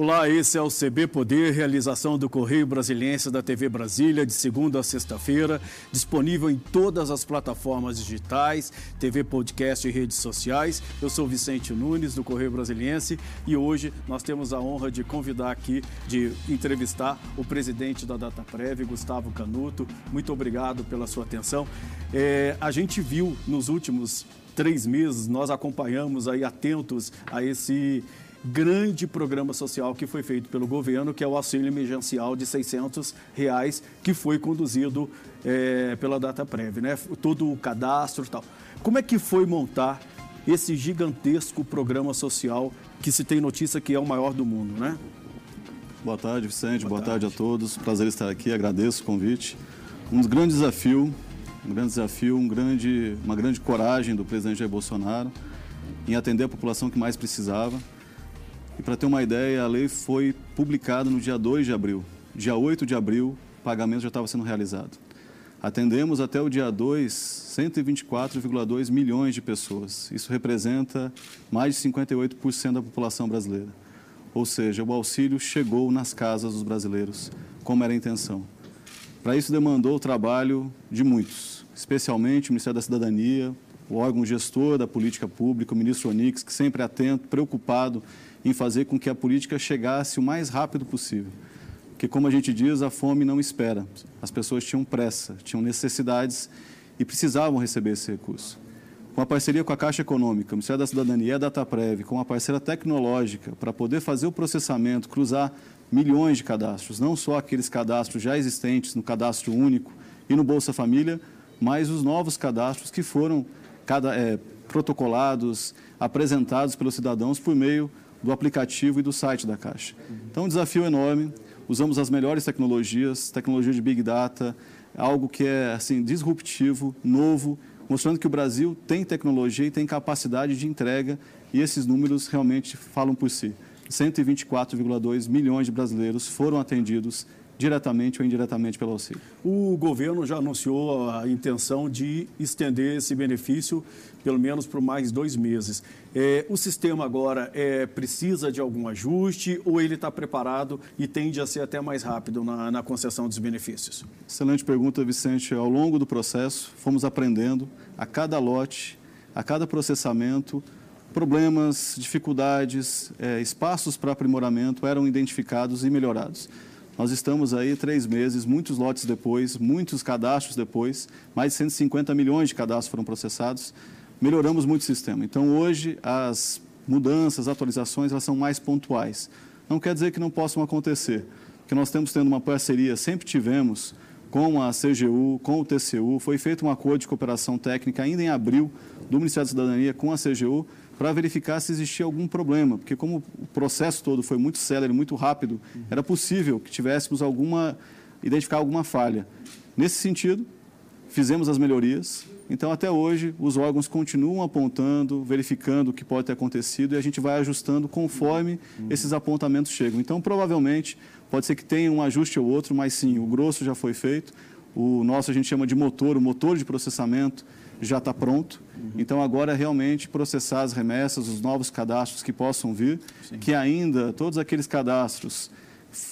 Olá, esse é o CB Poder, realização do Correio Brasiliense da TV Brasília, de segunda a sexta-feira, disponível em todas as plataformas digitais, TV Podcast e redes sociais. Eu sou Vicente Nunes, do Correio Brasiliense, e hoje nós temos a honra de convidar aqui, de entrevistar o presidente da DataPrev, Gustavo Canuto. Muito obrigado pela sua atenção. É, a gente viu nos últimos três meses, nós acompanhamos aí atentos a esse grande programa social que foi feito pelo governo, que é o auxílio emergencial de 600 reais, que foi conduzido é, pela DataPrev, né? Todo o cadastro e tal. Como é que foi montar esse gigantesco programa social que se tem notícia que é o maior do mundo, né? Boa tarde, Vicente. Boa, Boa tarde. tarde. a todos. Prazer estar aqui. Agradeço o convite. Um grande desafio, um grande desafio, um grande, uma grande coragem do presidente Jair Bolsonaro em atender a população que mais precisava e para ter uma ideia, a lei foi publicada no dia 2 de abril. Dia 8 de abril, o pagamento já estava sendo realizado. Atendemos até o dia 2 124,2 milhões de pessoas. Isso representa mais de 58% da população brasileira. Ou seja, o auxílio chegou nas casas dos brasileiros, como era a intenção. Para isso demandou o trabalho de muitos, especialmente o Ministério da Cidadania, o órgão gestor da política pública, o ministro Onix, que sempre atento, preocupado em fazer com que a política chegasse o mais rápido possível. Porque, como a gente diz, a fome não espera. As pessoas tinham pressa, tinham necessidades e precisavam receber esse recurso. Com a parceria com a Caixa Econômica, o Ministério da Cidadania e a Dataprev, com uma parceira tecnológica para poder fazer o processamento, cruzar milhões de cadastros, não só aqueles cadastros já existentes no cadastro único e no Bolsa Família, mas os novos cadastros que foram cada, é, protocolados, apresentados pelos cidadãos por meio do aplicativo e do site da Caixa. Então, um desafio enorme. Usamos as melhores tecnologias, tecnologia de Big Data, algo que é assim disruptivo, novo, mostrando que o Brasil tem tecnologia e tem capacidade de entrega e esses números realmente falam por si. 124,2 milhões de brasileiros foram atendidos diretamente ou indiretamente pelo auxílio. O governo já anunciou a intenção de estender esse benefício pelo menos por mais dois meses. É, o sistema agora é, precisa de algum ajuste ou ele está preparado e tende a ser até mais rápido na, na concessão dos benefícios? Excelente pergunta, Vicente. Ao longo do processo, fomos aprendendo a cada lote, a cada processamento, problemas, dificuldades, é, espaços para aprimoramento eram identificados e melhorados. Nós estamos aí três meses, muitos lotes depois, muitos cadastros depois, mais de 150 milhões de cadastros foram processados. Melhoramos muito o sistema. Então, hoje, as mudanças, atualizações, elas são mais pontuais. Não quer dizer que não possam acontecer, porque nós temos tendo uma parceria, sempre tivemos, com a CGU, com o TCU. Foi feito um acordo de cooperação técnica ainda em abril do Ministério da Cidadania com a CGU para verificar se existia algum problema, porque como o processo todo foi muito célere, muito rápido, uhum. era possível que tivéssemos alguma identificar alguma falha. Nesse sentido, fizemos as melhorias. Então, até hoje, os órgãos continuam apontando, verificando o que pode ter acontecido e a gente vai ajustando conforme uhum. esses apontamentos chegam. Então, provavelmente, pode ser que tenha um ajuste ou outro, mas sim, o grosso já foi feito. O nosso a gente chama de motor, o motor de processamento já está pronto. Uhum. Então, agora é realmente processar as remessas, os novos cadastros que possam vir, Sim. que ainda, todos aqueles cadastros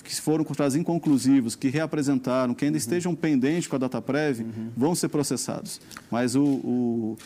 que foram considerados inconclusivos, que reapresentaram, que ainda uhum. estejam pendentes com a data prévia, uhum. vão ser processados. Mas o, o,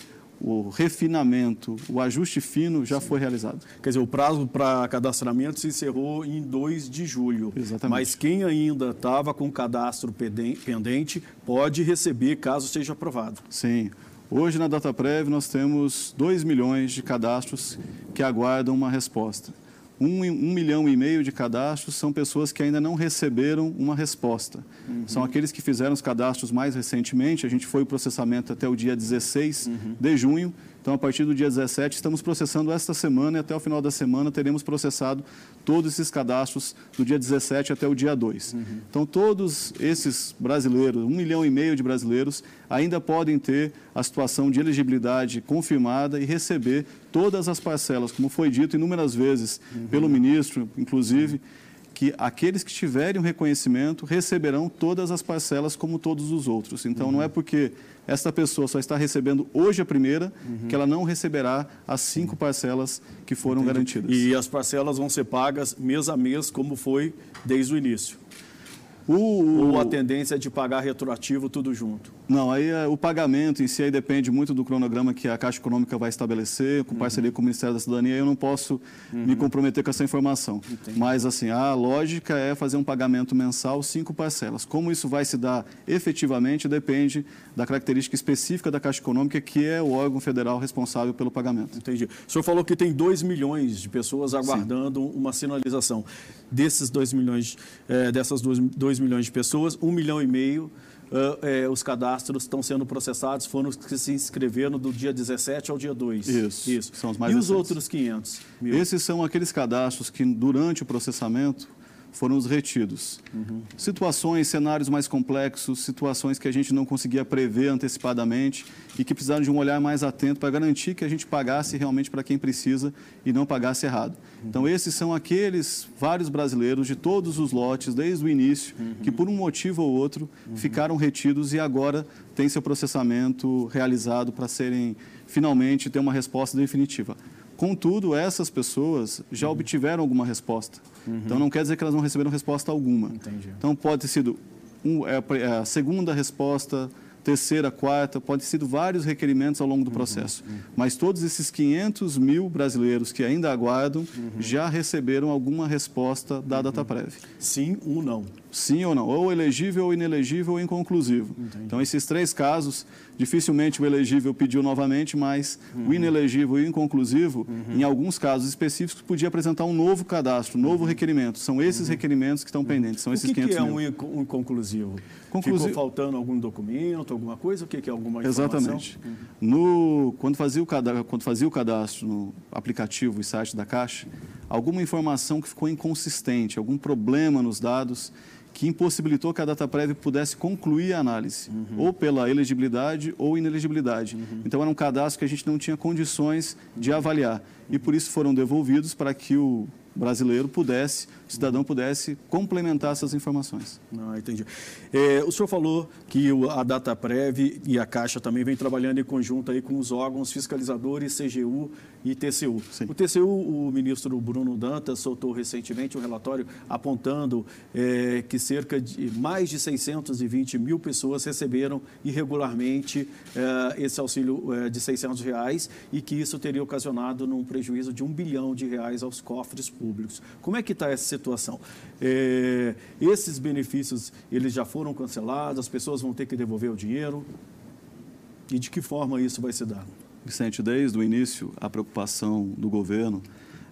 o, refinamento, o ajuste fino já Sim. foi realizado. Quer dizer, o prazo para cadastramento se encerrou em 2 de julho. Exatamente. Mas quem ainda estava com cadastro pendente pode receber caso seja aprovado. Sim. Hoje, na DataPrev, nós temos 2 milhões de cadastros que aguardam uma resposta. Um, um, milhão e meio de cadastros são pessoas que ainda não receberam uma resposta. Uhum. São aqueles que fizeram os cadastros mais recentemente. A gente foi o processamento até o dia 16 uhum. de junho então, a partir do dia 17, estamos processando esta semana e até o final da semana teremos processado todos esses cadastros do dia 17 até o dia 2. Uhum. Então, todos esses brasileiros, um milhão e meio de brasileiros, ainda podem ter a situação de elegibilidade confirmada e receber todas as parcelas, como foi dito inúmeras vezes uhum. pelo ministro, inclusive. Uhum que aqueles que tiverem o reconhecimento receberão todas as parcelas como todos os outros. Então, uhum. não é porque esta pessoa só está recebendo hoje a primeira uhum. que ela não receberá as cinco parcelas que foram Entendi. garantidas. E as parcelas vão ser pagas mês a mês, como foi desde o início. O, Ou a tendência é de pagar retroativo tudo junto? Não, aí é, o pagamento em si aí depende muito do cronograma que a Caixa Econômica vai estabelecer, com parceria uhum. com o Ministério da Cidadania, eu não posso uhum. me comprometer com essa informação. Entendi. Mas, assim, a lógica é fazer um pagamento mensal, cinco parcelas. Como isso vai se dar efetivamente depende da característica específica da Caixa Econômica, que é o órgão federal responsável pelo pagamento. Entendi. O senhor falou que tem 2 milhões de pessoas aguardando Sim. uma sinalização. Desses 2 milhões, é, dessas 2 milhões de pessoas, 1 um milhão e meio Uh, os cadastros estão sendo processados, foram os que se inscreveram do dia 17 ao dia 2. Isso, Isso. são os mais E recentes. os outros 500 mil? Esses são aqueles cadastros que, durante o processamento, foram os retidos. Uhum. Situações, cenários mais complexos, situações que a gente não conseguia prever antecipadamente e que precisaram de um olhar mais atento para garantir que a gente pagasse realmente para quem precisa e não pagasse errado. Uhum. Então, esses são aqueles vários brasileiros de todos os lotes, desde o início, uhum. que por um motivo ou outro ficaram retidos e agora têm seu processamento realizado para serem, finalmente, ter uma resposta definitiva. Contudo, essas pessoas já uhum. obtiveram alguma resposta. Uhum. Então, não quer dizer que elas não receberam resposta alguma. Entendi. Então, pode ter sido um, é, é a segunda resposta, terceira, quarta, pode ter sido vários requerimentos ao longo do processo. Uhum, uhum. Mas todos esses 500 mil brasileiros que ainda aguardam uhum. já receberam alguma resposta da uhum. DataPrev. Sim ou não? Sim ou não, ou elegível, ou inelegível, ou inconclusivo. Entendi. Então, esses três casos, dificilmente o elegível pediu novamente, mas o inelegível e o inconclusivo, em alguns casos específicos, podia apresentar um novo cadastro, um novo requerimento. São esses requerimentos que estão pendentes, são o esses que 500 que é mil. um inconclusivo? Conclusivo... Ficou faltando algum documento, alguma coisa? O que é alguma informação? Exatamente. Uhum. No, quando, fazia o cadastro, quando fazia o cadastro no aplicativo e site da Caixa, alguma informação que ficou inconsistente, algum problema nos dados que impossibilitou que a data prévia pudesse concluir a análise, uhum. ou pela elegibilidade ou inelegibilidade. Uhum. Então, era um cadastro que a gente não tinha condições de avaliar. E por isso foram devolvidos para que o brasileiro pudesse, o cidadão pudesse complementar essas informações. Ah, entendi. É, o senhor falou que a DataPrev e a Caixa também vem trabalhando em conjunto aí com os órgãos fiscalizadores, CGU e TCU. Sim. O TCU, o ministro Bruno Dantas soltou recentemente um relatório apontando é, que cerca de mais de 620 mil pessoas receberam irregularmente é, esse auxílio é, de 600 reais e que isso teria ocasionado num prejuízo de um bilhão de reais aos cofres públicos. Como é que está essa situação? É, esses benefícios, eles já foram cancelados, as pessoas vão ter que devolver o dinheiro? E de que forma isso vai se dar? Vicente, desde o início, a preocupação do governo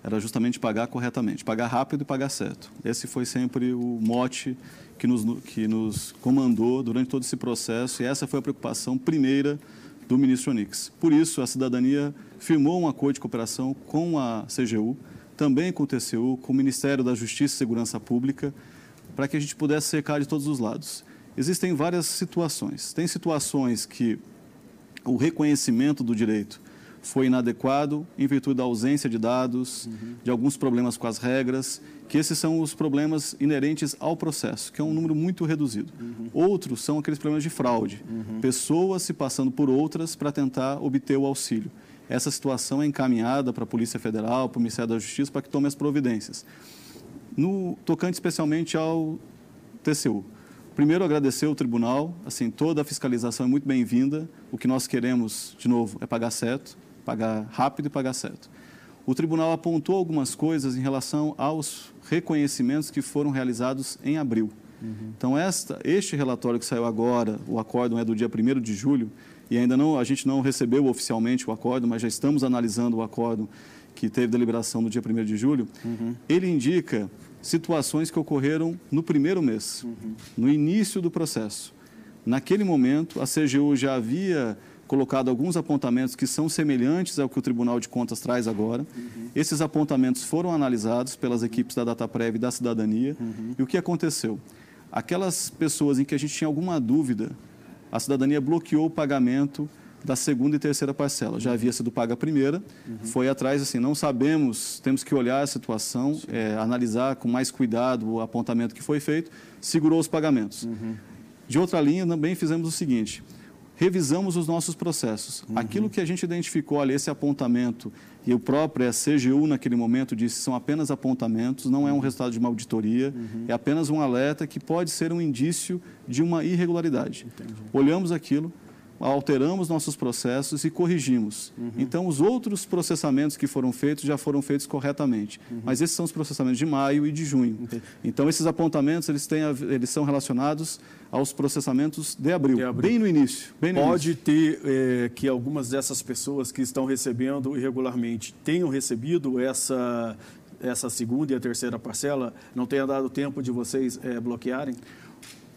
era justamente pagar corretamente, pagar rápido e pagar certo. Esse foi sempre o mote que nos, que nos comandou durante todo esse processo e essa foi a preocupação primeira do ministro Onix. Por isso, a cidadania firmou um acordo de cooperação com a CGU, também com o TCU, com o Ministério da Justiça e Segurança Pública, para que a gente pudesse cercar de todos os lados. Existem várias situações. Tem situações que o reconhecimento do direito foi inadequado em virtude da ausência de dados, uhum. de alguns problemas com as regras, que esses são os problemas inerentes ao processo, que é um número muito reduzido. Uhum. Outros são aqueles problemas de fraude, uhum. pessoas se passando por outras para tentar obter o auxílio essa situação é encaminhada para a Polícia Federal, para o Ministério da Justiça, para que tome as providências. No tocante especialmente ao TCU. Primeiro, agradecer ao tribunal, assim, toda a fiscalização é muito bem-vinda. O que nós queremos, de novo, é pagar certo, pagar rápido e pagar certo. O tribunal apontou algumas coisas em relação aos reconhecimentos que foram realizados em abril. Uhum. Então, esta, este relatório que saiu agora, o acórdão é do dia 1 de julho, e ainda não, a gente não recebeu oficialmente o acordo, mas já estamos analisando o acordo que teve deliberação no dia 1 de julho, uhum. ele indica situações que ocorreram no primeiro mês, uhum. no início do processo. Naquele momento, a CGU já havia colocado alguns apontamentos que são semelhantes ao que o Tribunal de Contas traz agora. Uhum. Esses apontamentos foram analisados pelas equipes da DataPrev e da Cidadania. Uhum. E o que aconteceu? Aquelas pessoas em que a gente tinha alguma dúvida a cidadania bloqueou o pagamento da segunda e terceira parcela. Já havia sido paga a primeira, uhum. foi atrás, assim, não sabemos, temos que olhar a situação, é, analisar com mais cuidado o apontamento que foi feito, segurou os pagamentos. Uhum. De outra linha, também fizemos o seguinte, revisamos os nossos processos. Uhum. Aquilo que a gente identificou ali, esse apontamento, e o próprio a CGU naquele momento disse são apenas apontamentos, não é um uhum. resultado de uma auditoria, uhum. é apenas um alerta que pode ser um indício de uma irregularidade. Entendi. Olhamos aquilo, alteramos nossos processos e corrigimos. Uhum. Então, os outros processamentos que foram feitos já foram feitos corretamente. Uhum. Mas esses são os processamentos de maio e de junho. Entendi. Então, esses apontamentos eles, têm, eles são relacionados aos processamentos de abril, de abril. bem no início. Bem no Pode início. ter é, que algumas dessas pessoas que estão recebendo irregularmente tenham recebido essa, essa segunda e a terceira parcela, não tenha dado tempo de vocês é, bloquearem?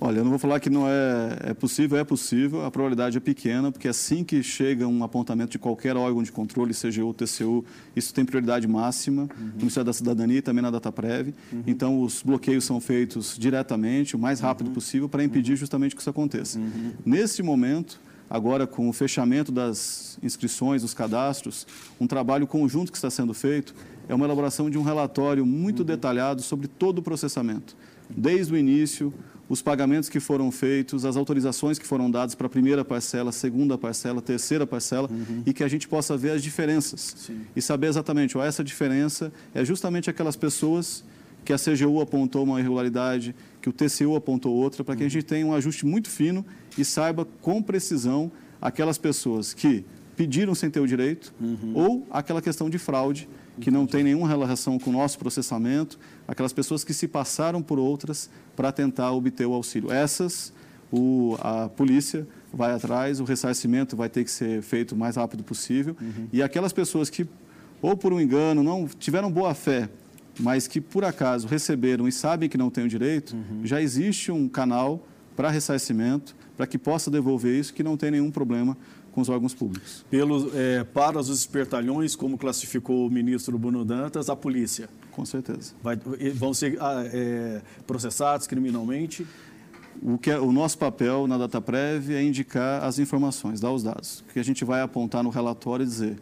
Olha, eu não vou falar que não é, é possível, é possível, a probabilidade é pequena, porque assim que chega um apontamento de qualquer órgão de controle, CGU TCU, isso tem prioridade máxima uhum. no Ministério da Cidadania e também na DataPrev. Uhum. Então, os bloqueios são feitos diretamente, o mais rápido uhum. possível, para impedir justamente que isso aconteça. Uhum. Nesse momento, agora com o fechamento das inscrições, dos cadastros, um trabalho conjunto que está sendo feito é uma elaboração de um relatório muito uhum. detalhado sobre todo o processamento, desde o início, os pagamentos que foram feitos, as autorizações que foram dadas para a primeira parcela, segunda parcela, terceira parcela, uhum. e que a gente possa ver as diferenças Sim. e saber exatamente, ó, essa diferença é justamente aquelas pessoas que a CGU apontou uma irregularidade, que o TCU apontou outra, para que uhum. a gente tenha um ajuste muito fino e saiba com precisão aquelas pessoas que pediram sem ter o direito uhum. ou aquela questão de fraude que não tem nenhuma relação com o nosso processamento, aquelas pessoas que se passaram por outras para tentar obter o auxílio. Essas, o, a polícia vai atrás, o ressarcimento vai ter que ser feito o mais rápido possível. Uhum. E aquelas pessoas que, ou por um engano, não tiveram boa fé, mas que por acaso receberam e sabem que não têm o direito, uhum. já existe um canal para ressarcimento, para que possa devolver isso, que não tem nenhum problema com os órgãos públicos. Pelo, é, para os espertalhões, como classificou o ministro Bruno Dantas, a polícia. Com certeza. Vai, vão ser ah, é, processados criminalmente? O, que é, o nosso papel na DataPrev é indicar as informações, dar os dados. Que a gente vai apontar no relatório e dizer,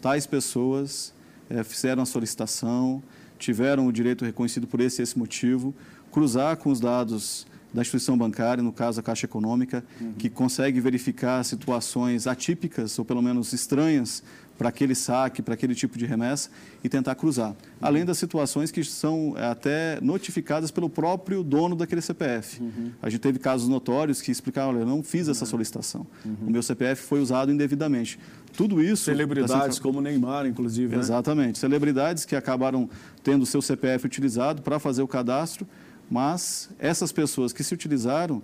tais pessoas é, fizeram a solicitação, tiveram o direito reconhecido por esse esse motivo, cruzar com os dados da instituição bancária, no caso a Caixa Econômica, uhum. que consegue verificar situações atípicas ou pelo menos estranhas para aquele saque, para aquele tipo de remessa e tentar cruzar. Uhum. Além das situações que são é, até notificadas pelo próprio dono daquele CPF. Uhum. A gente teve casos notórios que explicavam, olha, eu não fiz essa solicitação. Uhum. O meu CPF foi usado indevidamente. Tudo isso... Celebridades como Neymar, inclusive, né? Exatamente. Celebridades que acabaram tendo o seu CPF utilizado para fazer o cadastro mas essas pessoas que se utilizaram,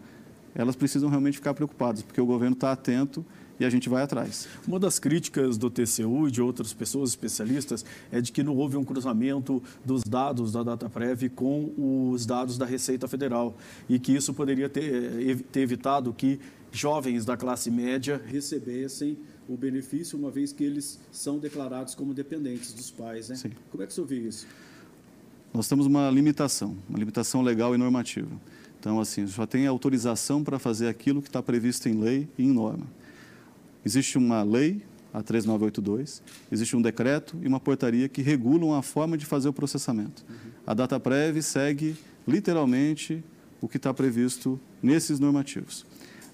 elas precisam realmente ficar preocupadas, porque o governo está atento e a gente vai atrás. Uma das críticas do TCU e de outras pessoas especialistas é de que não houve um cruzamento dos dados da DataPrev com os dados da Receita Federal e que isso poderia ter, ter evitado que jovens da classe média recebessem o benefício, uma vez que eles são declarados como dependentes dos pais. Né? Sim. Como é que você vê isso? Nós temos uma limitação, uma limitação legal e normativa. Então, assim, só tem autorização para fazer aquilo que está previsto em lei e em norma. Existe uma lei, a 3982, existe um decreto e uma portaria que regulam a forma de fazer o processamento. A DataPrev segue literalmente o que está previsto nesses normativos.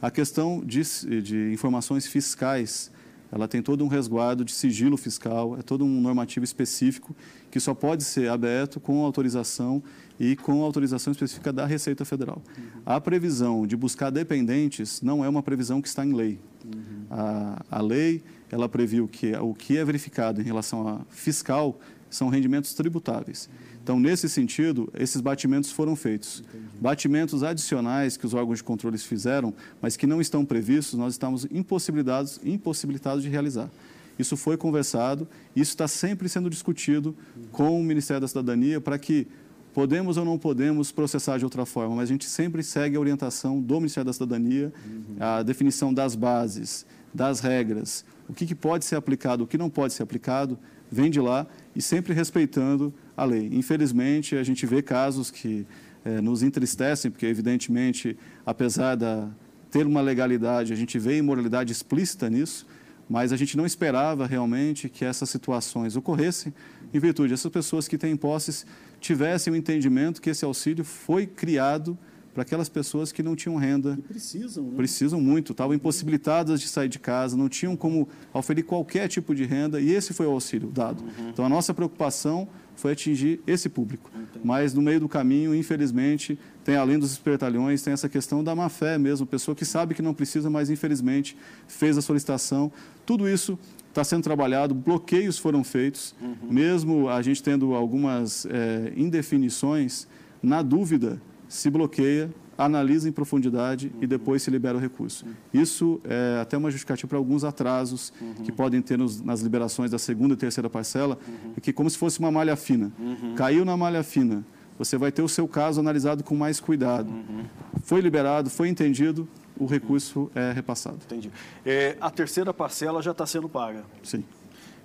A questão de, de informações fiscais ela tem todo um resguardo de sigilo fiscal, é todo um normativo específico que só pode ser aberto com autorização e com autorização específica da Receita Federal. Uhum. A previsão de buscar dependentes não é uma previsão que está em lei. Uhum. A, a lei, ela previu que o que é verificado em relação a fiscal são rendimentos tributáveis. Então, nesse sentido, esses batimentos foram feitos. Entendi. Batimentos adicionais que os órgãos de controle fizeram, mas que não estão previstos, nós estamos impossibilitados, impossibilitados de realizar. Isso foi conversado, isso está sempre sendo discutido com o Ministério da Cidadania para que podemos ou não podemos processar de outra forma, mas a gente sempre segue a orientação do Ministério da Cidadania, uhum. a definição das bases, das regras, o que, que pode ser aplicado, o que não pode ser aplicado, vem de lá e sempre respeitando a lei. Infelizmente, a gente vê casos que é, nos entristecem, porque, evidentemente, apesar de ter uma legalidade, a gente vê imoralidade explícita nisso, mas a gente não esperava realmente que essas situações ocorressem em virtude dessas pessoas que têm posses tivessem o entendimento que esse auxílio foi criado para aquelas pessoas que não tinham renda. E precisam, né? Precisam muito, estavam impossibilitadas de sair de casa, não tinham como oferir qualquer tipo de renda e esse foi o auxílio dado. Uhum. Então a nossa preocupação foi atingir esse público. Mas no meio do caminho, infelizmente, tem além dos espertalhões, tem essa questão da má fé mesmo, pessoa que sabe que não precisa, mas infelizmente fez a solicitação. Tudo isso está sendo trabalhado, bloqueios foram feitos, uhum. mesmo a gente tendo algumas é, indefinições, na dúvida, se bloqueia, analisa em profundidade uhum. e depois se libera o recurso. Uhum. Isso é até uma justificativa para alguns atrasos uhum. que podem ter nos, nas liberações da segunda e terceira parcela, é que como se fosse uma malha fina. Uhum. Caiu na malha fina, você vai ter o seu caso analisado com mais cuidado. Uhum. Foi liberado, foi entendido, o recurso é repassado. Entendi. É, a terceira parcela já está sendo paga? Sim.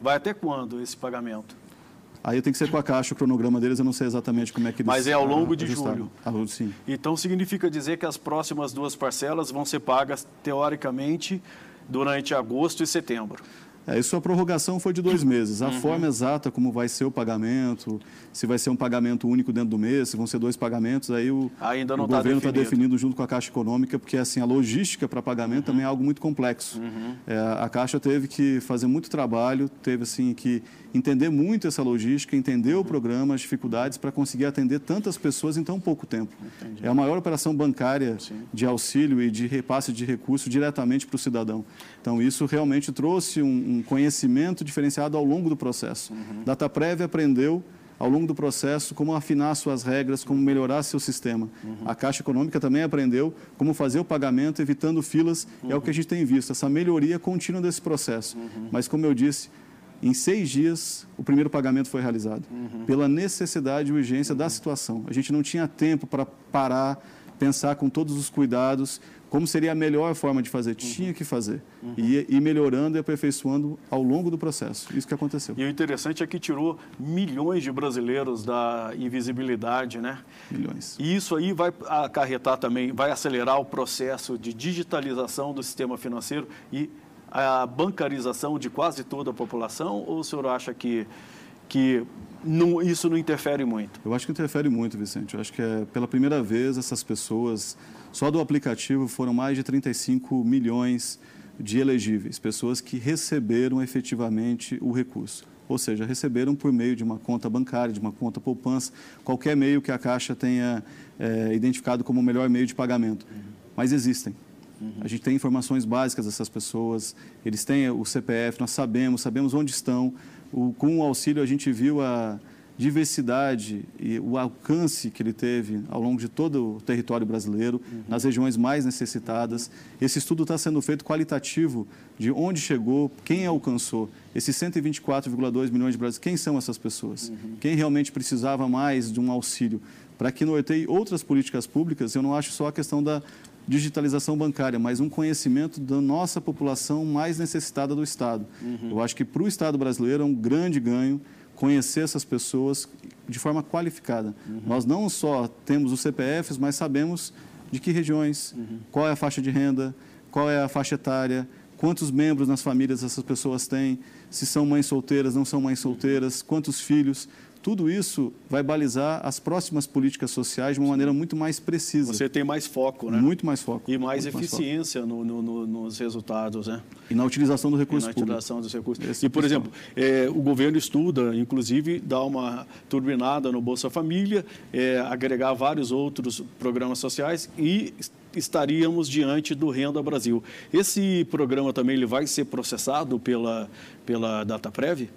Vai até quando esse pagamento? Aí eu tenho que ser com a Caixa, o cronograma deles, eu não sei exatamente como é que eles Mas é ao longo de julho. Ah, sim. Então significa dizer que as próximas duas parcelas vão ser pagas, teoricamente, durante agosto e setembro. É, isso a prorrogação foi de dois meses. A uhum. forma exata como vai ser o pagamento, se vai ser um pagamento único dentro do mês, se vão ser dois pagamentos, aí o, Ainda não o tá governo está definindo junto com a Caixa Econômica, porque assim a logística para pagamento uhum. também é algo muito complexo. Uhum. É, a Caixa teve que fazer muito trabalho, teve assim que entender muito essa logística, entender o programa, as dificuldades para conseguir atender tantas pessoas em tão pouco tempo. Entendi. É a maior operação bancária Sim. de auxílio e de repasse de recursos diretamente para o cidadão. Então, isso realmente trouxe um, um conhecimento diferenciado ao longo do processo. Uhum. DataPrev aprendeu ao longo do processo como afinar suas regras, como melhorar seu sistema. Uhum. A Caixa Econômica também aprendeu como fazer o pagamento evitando filas, uhum. é o que a gente tem visto, essa melhoria contínua desse processo. Uhum. Mas, como eu disse, em seis dias, o primeiro pagamento foi realizado, uhum. pela necessidade e urgência uhum. da situação. A gente não tinha tempo para parar, pensar com todos os cuidados como seria a melhor forma de fazer. Uhum. Tinha que fazer. Uhum. E ir melhorando e aperfeiçoando ao longo do processo. Isso que aconteceu. E o interessante é que tirou milhões de brasileiros da invisibilidade, né? Milhões. E isso aí vai acarretar também, vai acelerar o processo de digitalização do sistema financeiro e a bancarização de quase toda a população ou o senhor acha que, que não, isso não interfere muito? Eu acho que interfere muito, Vicente. Eu acho que é pela primeira vez essas pessoas, só do aplicativo foram mais de 35 milhões de elegíveis, pessoas que receberam efetivamente o recurso. Ou seja, receberam por meio de uma conta bancária, de uma conta poupança, qualquer meio que a Caixa tenha é, identificado como o melhor meio de pagamento. Uhum. Mas existem. Uhum. A gente tem informações básicas dessas pessoas, eles têm o CPF, nós sabemos, sabemos onde estão. O, com o auxílio a gente viu a diversidade e o alcance que ele teve ao longo de todo o território brasileiro, uhum. nas regiões mais necessitadas. Esse estudo está sendo feito qualitativo de onde chegou, quem alcançou. Esses 124,2 milhões de brasileiros, quem são essas pessoas? Uhum. Quem realmente precisava mais de um auxílio? Para que norteie outras políticas públicas, eu não acho só a questão da digitalização bancária, mas um conhecimento da nossa população mais necessitada do Estado. Uhum. Eu acho que para o Estado brasileiro é um grande ganho conhecer essas pessoas de forma qualificada. Uhum. Nós não só temos os CPFs, mas sabemos de que regiões, uhum. qual é a faixa de renda, qual é a faixa etária, quantos membros nas famílias essas pessoas têm, se são mães solteiras, não são mães solteiras, quantos filhos. Tudo isso vai balizar as próximas políticas sociais de uma maneira muito mais precisa. Você tem mais foco, né? Muito mais foco. E mais eficiência mais no, no, nos resultados, né? E na utilização do recurso e na utilização público. dos recursos. Esse e, por exemplo, é, o governo estuda, inclusive, dar uma turbinada no Bolsa Família, é, agregar vários outros programas sociais e estaríamos diante do Renda Brasil. Esse programa também ele vai ser processado pela, pela DataPrev?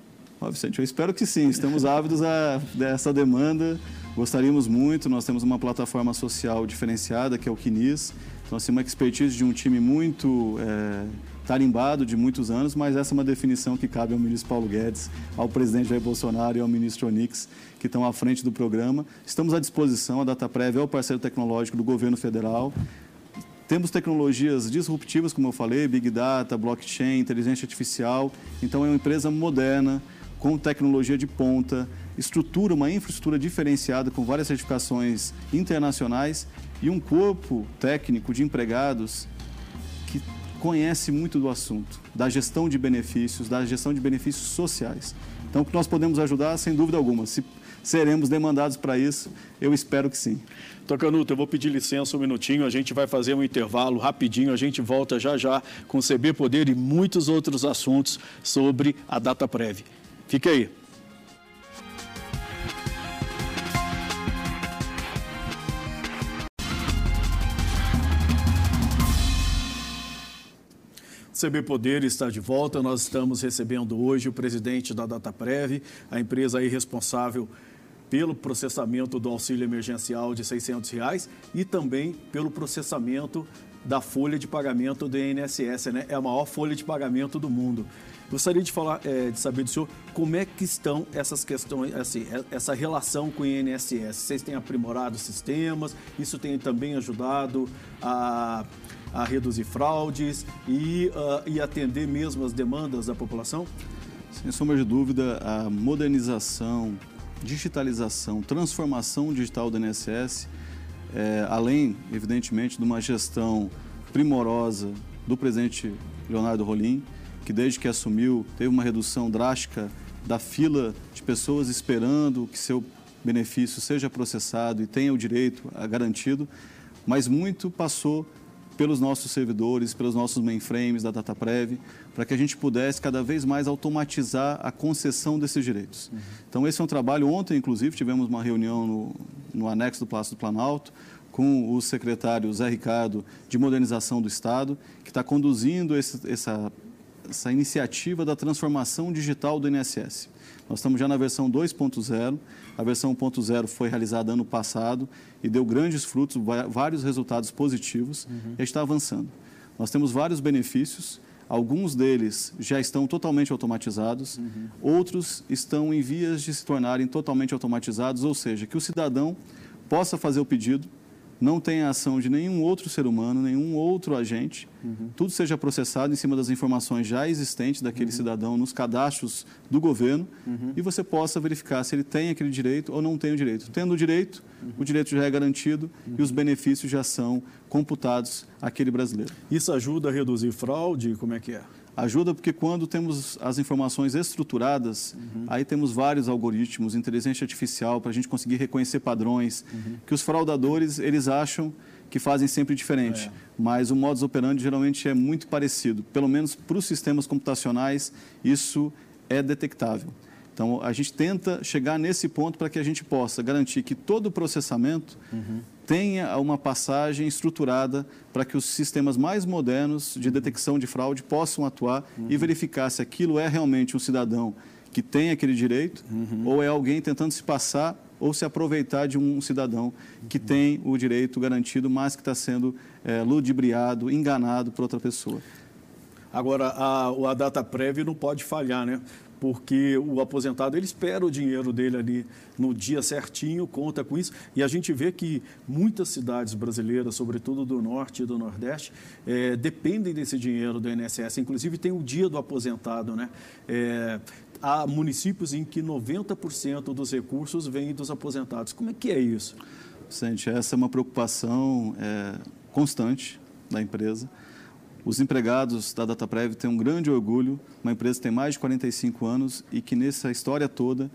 Ó, Vicente, eu espero que sim. Estamos ávidos a, dessa demanda. Gostaríamos muito. Nós temos uma plataforma social diferenciada, que é o Quinis. Nós temos uma expertise de um time muito é, tarimbado de muitos anos, mas essa é uma definição que cabe ao ministro Paulo Guedes, ao presidente Jair Bolsonaro e ao ministro Onix, que estão à frente do programa. Estamos à disposição. A DataPrev é o parceiro tecnológico do governo federal. Temos tecnologias disruptivas, como eu falei, Big Data, blockchain, inteligência artificial. Então, é uma empresa moderna, com tecnologia de ponta, estrutura, uma infraestrutura diferenciada com várias certificações internacionais e um corpo técnico de empregados que conhece muito do assunto, da gestão de benefícios, da gestão de benefícios sociais. Então, o que nós podemos ajudar, sem dúvida alguma. Se seremos demandados para isso, eu espero que sim. Tocanuto, eu vou pedir licença um minutinho, a gente vai fazer um intervalo rapidinho, a gente volta já já com CB Poder e muitos outros assuntos sobre a data prévia. Fique aí. CB Poder está de volta. Nós estamos recebendo hoje o presidente da Dataprev, a empresa aí responsável pelo processamento do auxílio emergencial de 600 reais e também pelo processamento da folha de pagamento do INSS, né? É a maior folha de pagamento do mundo. Gostaria de falar, é, de saber do senhor como é que estão essas questões, assim, é, essa relação com o INSS. Vocês têm aprimorado sistemas? Isso tem também ajudado a a reduzir fraudes e, uh, e atender mesmo as demandas da população? Sem sombra de dúvida, a modernização, digitalização, transformação digital do INSS, é, além, evidentemente, de uma gestão primorosa do presidente Leonardo Rolim, que desde que assumiu teve uma redução drástica da fila de pessoas esperando que seu benefício seja processado e tenha o direito garantido, mas muito passou pelos nossos servidores, pelos nossos mainframes da DataPrev, para que a gente pudesse cada vez mais automatizar a concessão desses direitos. Uhum. Então, esse é um trabalho. Ontem, inclusive, tivemos uma reunião no, no anexo do Palácio do Planalto com o secretário Zé Ricardo de Modernização do Estado, que está conduzindo esse, essa, essa iniciativa da transformação digital do INSS. Nós estamos já na versão 2.0. A versão 1.0 foi realizada ano passado e deu grandes frutos, vários resultados positivos uhum. e a gente está avançando. Nós temos vários benefícios, alguns deles já estão totalmente automatizados, uhum. outros estão em vias de se tornarem totalmente automatizados, ou seja, que o cidadão possa fazer o pedido, não tenha ação de nenhum outro ser humano, nenhum outro agente, uhum. tudo seja processado em cima das informações já existentes daquele uhum. cidadão nos cadastros do governo uhum. e você possa verificar se ele tem aquele direito ou não tem o direito. Tendo o direito, uhum. o direito já é garantido e os benefícios já são computados àquele brasileiro. Isso ajuda a reduzir fraude? Como é que é? Ajuda porque quando temos as informações estruturadas, uhum. aí temos vários algoritmos, inteligência artificial, para a gente conseguir reconhecer padrões, uhum. que os fraudadores, eles acham que fazem sempre diferente, é. mas o modus operandi geralmente é muito parecido. Pelo menos para os sistemas computacionais, isso é detectável. Então, a gente tenta chegar nesse ponto para que a gente possa garantir que todo o processamento uhum. Tenha uma passagem estruturada para que os sistemas mais modernos de detecção de fraude possam atuar uhum. e verificar se aquilo é realmente um cidadão que tem aquele direito uhum. ou é alguém tentando se passar ou se aproveitar de um cidadão que tem o direito garantido, mas que está sendo é, ludibriado, enganado por outra pessoa. Agora, a, a data prévia não pode falhar, né? Porque o aposentado ele espera o dinheiro dele ali no dia certinho, conta com isso. E a gente vê que muitas cidades brasileiras, sobretudo do norte e do nordeste, é, dependem desse dinheiro do INSS. Inclusive tem o dia do aposentado, né? É, há municípios em que 90% dos recursos vêm dos aposentados. Como é que é isso? Vicente, essa é uma preocupação é, constante da empresa. Os empregados da DataPrev têm um grande orgulho, uma empresa que tem mais de 45 anos e que nessa história toda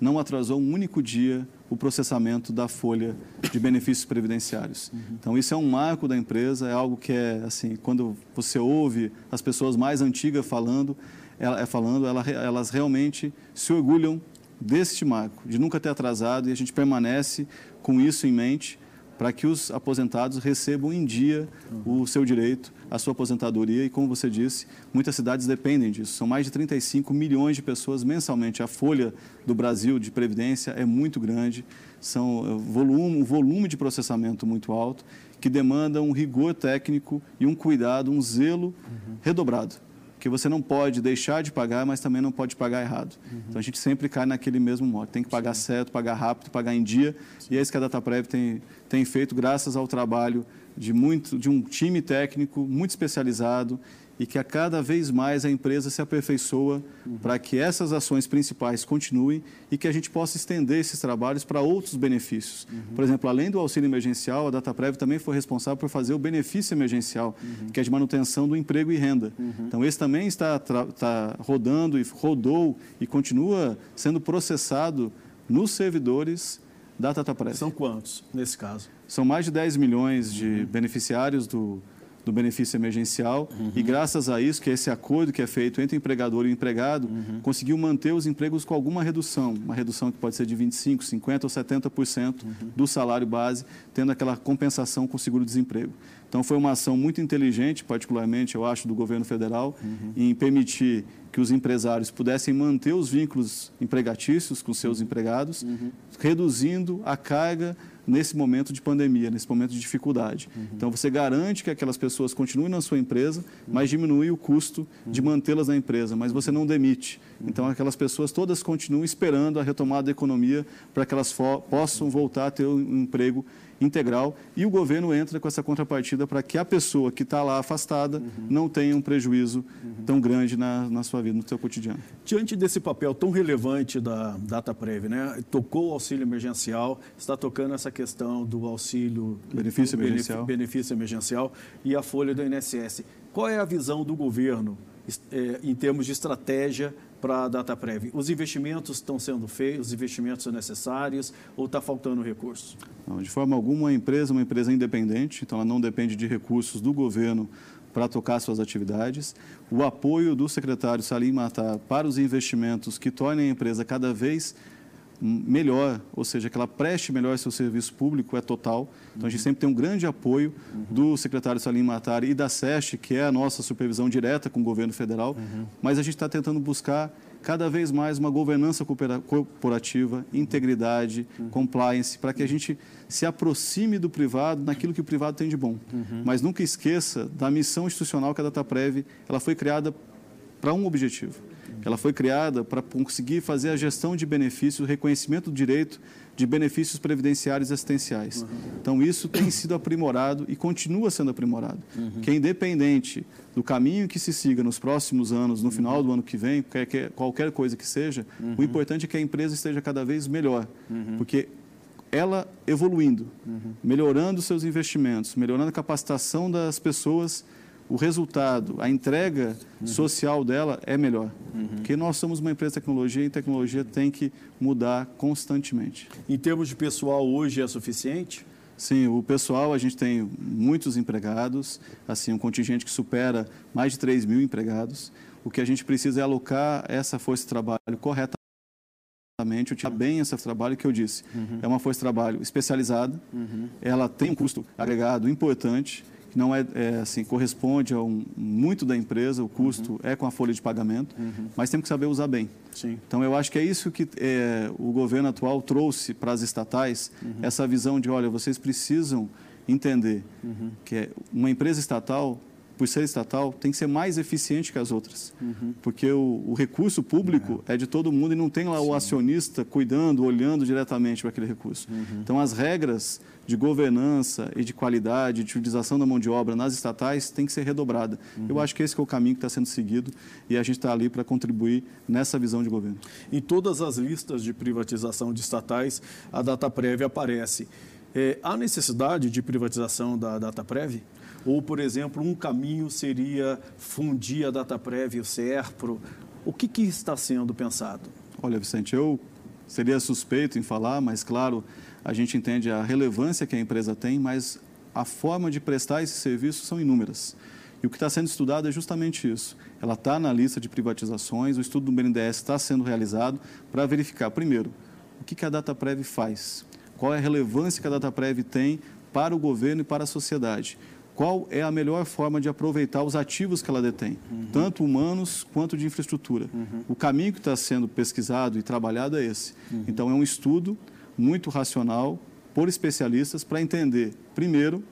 não atrasou um único dia o processamento da folha de benefícios previdenciários. Uhum. Então isso é um marco da empresa, é algo que é assim, quando você ouve as pessoas mais antigas falando, ela, é falando, ela, elas realmente se orgulham deste marco, de nunca ter atrasado e a gente permanece com isso em mente para que os aposentados recebam em dia uhum. o seu direito à sua aposentadoria. E, como você disse, muitas cidades dependem disso. São mais de 35 milhões de pessoas mensalmente. A folha do Brasil de previdência é muito grande, são eh, volume, um volume de processamento muito alto, que demanda um rigor técnico e um cuidado, um zelo uhum. redobrado que você não pode deixar de pagar, mas também não pode pagar errado. Uhum. Então a gente sempre cai naquele mesmo modo. Tem que pagar Sim. certo, pagar rápido, pagar em dia. Sim. E é isso que a DataPrev tem, tem feito graças ao trabalho de, muito, de um time técnico muito especializado e que a cada vez mais a empresa se aperfeiçoa uhum. para que essas ações principais continuem e que a gente possa estender esses trabalhos para outros benefícios. Uhum. Por exemplo, além do auxílio emergencial, a DataPrev também foi responsável por fazer o benefício emergencial, uhum. que é de manutenção do emprego e renda. Então, esse também está, está rodando e rodou e continua sendo processado nos servidores da DataPrev. São quantos, nesse caso? São mais de 10 milhões de uhum. beneficiários do do benefício emergencial uhum. e graças a isso, que esse acordo que é feito entre o empregador e o empregado, uhum. conseguiu manter os empregos com alguma redução, uma redução que pode ser de 25, 50 ou 70% uhum. do salário base, tendo aquela compensação com o seguro-desemprego. Então foi uma ação muito inteligente, particularmente, eu acho, do governo federal, uhum. em permitir que os empresários pudessem manter os vínculos empregatícios com seus uhum. empregados, uhum. reduzindo a carga nesse momento de pandemia, nesse momento de dificuldade. Uhum. Então, você garante que aquelas pessoas continuem na sua empresa, uhum. mas diminui o custo de uhum. mantê-las na empresa, mas você não demite. Então, aquelas pessoas todas continuam esperando a retomada da economia para que elas possam voltar a ter um emprego integral e o governo entra com essa contrapartida para que a pessoa que está lá afastada uhum. não tenha um prejuízo uhum. tão grande na, na sua vida, no seu cotidiano. Diante desse papel tão relevante da DataPrev, né? tocou o auxílio emergencial, está tocando essa questão do auxílio... Benefício emergencial. Benefício emergencial e a folha do INSS. Qual é a visão do governo é, em termos de estratégia para a DataPrev? Os investimentos estão sendo feitos, os investimentos são necessários ou está faltando recursos? Não, de forma alguma, a empresa é uma empresa independente, então ela não depende de recursos do governo para tocar suas atividades. O apoio do secretário Salim Matar para os investimentos que tornem a empresa cada vez melhor, ou seja, que ela preste melhor seu serviço público é total. Então, a gente sempre tem um grande apoio do secretário Salim Matar e da SEST, que é a nossa supervisão direta com o governo federal, mas a gente está tentando buscar cada vez mais uma governança corporativa, integridade, compliance, para que a gente se aproxime do privado naquilo que o privado tem de bom. Mas nunca esqueça da missão institucional que a DataPrev ela foi criada para um objetivo. Ela foi criada para conseguir fazer a gestão de benefícios, o reconhecimento do direito de benefícios previdenciários assistenciais. Uhum. Então, isso tem sido aprimorado e continua sendo aprimorado. Uhum. Que é independente do caminho que se siga nos próximos anos, no uhum. final do ano que vem, qualquer, qualquer coisa que seja, o uhum. importante é que a empresa esteja cada vez melhor. Uhum. Porque ela evoluindo, uhum. melhorando seus investimentos, melhorando a capacitação das pessoas o resultado, a entrega uhum. social dela é melhor. Uhum. Porque nós somos uma empresa de tecnologia e tecnologia tem que mudar constantemente. Em termos de pessoal, hoje é suficiente? Sim, o pessoal, a gente tem muitos empregados, assim, um contingente que supera mais de 3 mil empregados. O que a gente precisa é alocar essa força de trabalho corretamente, utilizar bem esse trabalho que eu disse. Uhum. É uma força de trabalho especializada, uhum. ela tem um custo agregado importante, não é, é, assim corresponde a um, muito da empresa, o custo uhum. é com a folha de pagamento, uhum. mas temos que saber usar bem. Sim. Então eu acho que é isso que é, o governo atual trouxe para as estatais, uhum. essa visão de, olha, vocês precisam entender uhum. que é uma empresa estatal por ser estatal, tem que ser mais eficiente que as outras. Uhum. Porque o, o, recurso público é. é. de todo mundo e não tem lá Sim. o acionista cuidando, olhando diretamente para aquele recurso. Uhum. Então, as regras de governança e de qualidade, de utilização da mão de obra nas estatais tem que ser redobrada. Uhum. Eu acho que esse que é o caminho que está sendo seguido e a gente está ali para contribuir nessa visão de governo. Em todas as listas de privatização de estatais, a data prévia aparece. É, há necessidade de privatização da data prévia? Ou, por exemplo, um caminho seria fundir a DataPrev e o SERPRO. O que, que está sendo pensado? Olha, Vicente, eu seria suspeito em falar, mas, claro, a gente entende a relevância que a empresa tem, mas a forma de prestar esse serviço são inúmeras. E o que está sendo estudado é justamente isso. Ela está na lista de privatizações, o estudo do BNDES está sendo realizado para verificar, primeiro, o que, que a DataPrev faz, qual é a relevância que a DataPrev tem para o governo e para a sociedade qual é a melhor forma de aproveitar os ativos que ela detém, uhum. tanto humanos quanto de infraestrutura. Uhum. O caminho que está sendo pesquisado e trabalhado é esse. Uhum. Então, é um estudo muito racional por especialistas para entender, primeiro,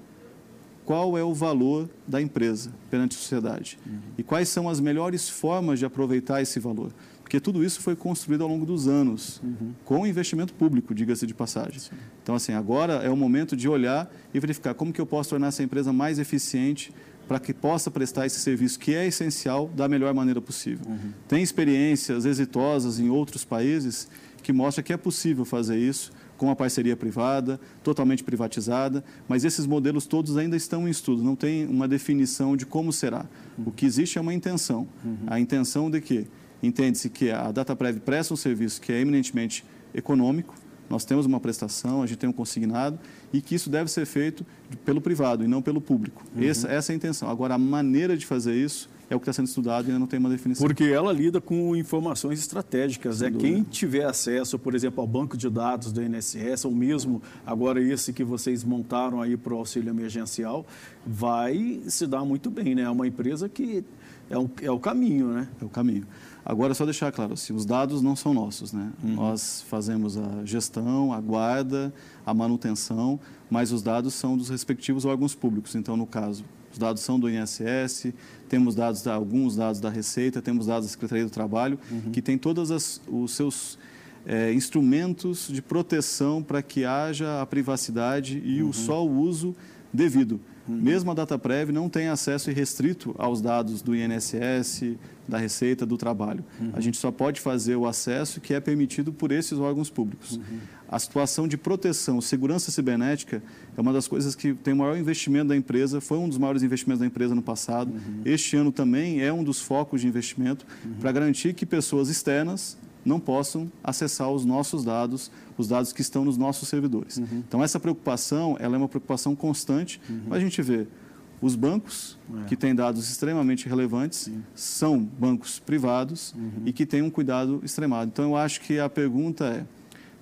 qual é o valor da empresa perante a sociedade uhum. e quais são as melhores formas de aproveitar esse valor. Porque tudo isso foi construído ao longo dos anos, uhum. com investimento público, diga-se de passagem. Sim. Então, assim, agora é o momento de olhar e verificar como que eu posso tornar essa empresa mais eficiente para que possa prestar esse serviço que é essencial da melhor maneira possível. Uhum. Tem experiências exitosas em outros países que mostram que é possível fazer isso com a parceria privada, totalmente privatizada, mas esses modelos todos ainda estão em estudo, não tem uma definição de como será. O que existe é uma intenção, a intenção de que entende-se que a DataPrev presta um serviço que é eminentemente econômico, nós temos uma prestação, a gente tem um consignado e que isso deve ser feito pelo privado e não pelo público. Uhum. Essa, essa é a intenção. Agora, a maneira de fazer isso é o que está sendo estudado e ainda não tem uma definição. Porque ela lida com informações estratégicas. é Quem tiver acesso, por exemplo, ao banco de dados do INSS, ou mesmo agora esse que vocês montaram aí para o auxílio emergencial, vai se dar muito bem. Né? É uma empresa que é, um, é o caminho, né? É o caminho. Agora, só deixar claro, assim, os dados não são nossos, né? Uhum. Nós fazemos a gestão, a guarda, a manutenção, mas os dados são dos respectivos órgãos públicos. Então, no caso, os dados são do INSS, temos dados da, alguns dados da Receita, temos dados da Secretaria do Trabalho, uhum. que tem todos os seus é, instrumentos de proteção para que haja a privacidade e uhum. o só o uso devido. Mesmo a DataPrev não tem acesso irrestrito aos dados do INSS, da Receita, do Trabalho. Uhum. A gente só pode fazer o acesso que é permitido por esses órgãos públicos. Uhum. A situação de proteção, segurança cibernética, é uma das coisas que tem o maior investimento da empresa, foi um dos maiores investimentos da empresa no passado. Este ano também é um dos focos de investimento para garantir que pessoas externas não possam acessar os nossos dados, os dados que estão nos nossos servidores. Uhum. Então, essa preocupação ela é uma preocupação constante. Uhum. A gente vê os bancos, é. que têm dados extremamente relevantes, Sim. são bancos privados uhum. e que têm um cuidado extremado. Então, eu acho que a pergunta é,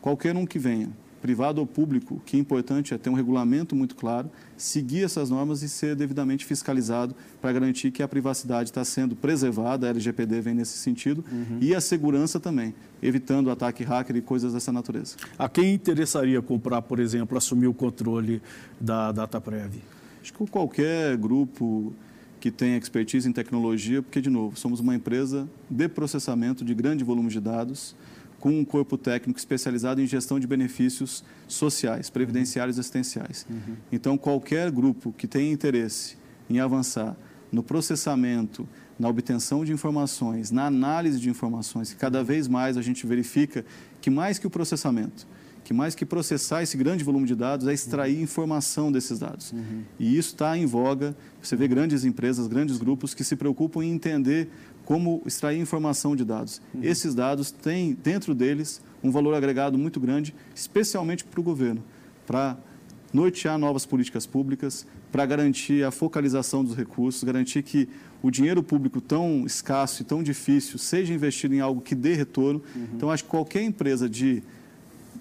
qualquer um que venha privado ou público, o que é importante é ter um regulamento muito claro, seguir essas normas e ser devidamente fiscalizado para garantir que a privacidade está sendo preservada, a LGPD vem nesse sentido, uhum. e a segurança também, evitando ataque hacker e coisas dessa natureza. A quem interessaria comprar, por exemplo, assumir o controle da DataPrev? Acho que qualquer grupo que tem expertise em tecnologia, porque, de novo, somos uma empresa de processamento de grande volume de dados, com um corpo técnico especializado em gestão de benefícios sociais, previdenciários e assistenciais. Uhum. Então, qualquer grupo que tenha interesse em avançar no processamento, na obtenção de informações, na análise de informações, cada vez mais a gente verifica que mais que o processamento, que mais que processar esse grande volume de dados é extrair uhum. informação desses dados. Uhum. E isso está em voga. Você vê grandes empresas, grandes grupos que se preocupam em entender como extrair informação de dados. Uhum. Esses dados têm dentro deles um valor agregado muito grande, especialmente para o governo, para nortear novas políticas públicas, para garantir a focalização dos recursos, garantir que o dinheiro público tão escasso e tão difícil seja investido em algo que dê retorno. Uhum. Então, acho que qualquer empresa de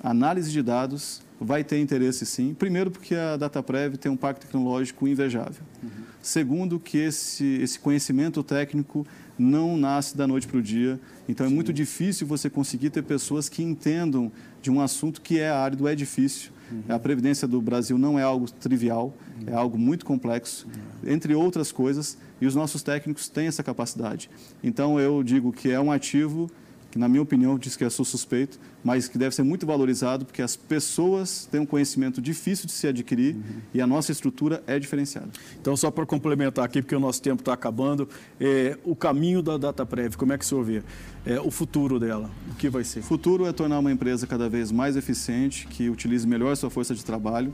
análise de dados vai ter interesse sim. Primeiro, porque a DataPrev tem um parque tecnológico invejável. Uhum. Segundo, que esse, esse conhecimento técnico não nasce da noite para o dia. Então é muito difícil você conseguir ter pessoas que entendam de um assunto que é árido, é difícil. Uhum. A Previdência do Brasil não é algo trivial, uhum. é algo muito complexo, uhum. entre outras coisas, e os nossos técnicos têm essa capacidade. Então eu digo que é um ativo que na minha opinião diz que eu sou suspeito, mas que deve ser muito valorizado porque as pessoas têm um conhecimento difícil de se adquirir uhum. e a nossa estrutura é diferenciada. Então, só para complementar aqui, porque o nosso tempo está acabando, é, o caminho da DataPrev, como é que o senhor vê? É, o futuro dela, o que vai ser? O futuro é tornar uma empresa cada vez mais eficiente, que utilize melhor sua força de trabalho,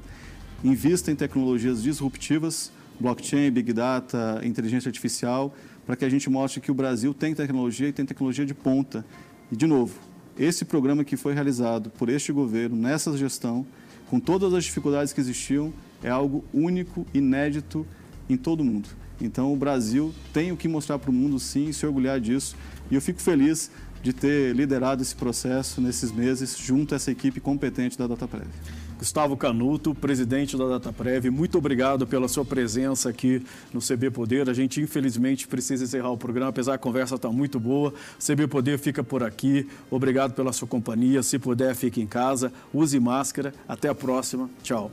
invista em tecnologias disruptivas, blockchain, big data, inteligência artificial, para que a gente mostre que o Brasil tem tecnologia e tem tecnologia de ponta. E, de novo, esse programa que foi realizado por este governo, nessa gestão, com todas as dificuldades que existiam, é algo único, inédito em todo o mundo. Então, o Brasil tem o que mostrar para o mundo, sim, e se orgulhar disso. E eu fico feliz de ter liderado esse processo nesses meses, junto a essa equipe competente da DataPrev. Gustavo Canuto, presidente da DataPrev, muito obrigado pela sua presença aqui no CB Poder. A gente, infelizmente, precisa encerrar o programa, apesar da conversa estar tá muito boa. O CB Poder fica por aqui. Obrigado pela sua companhia. Se puder, fique em casa. Use máscara. Até a próxima. Tchau.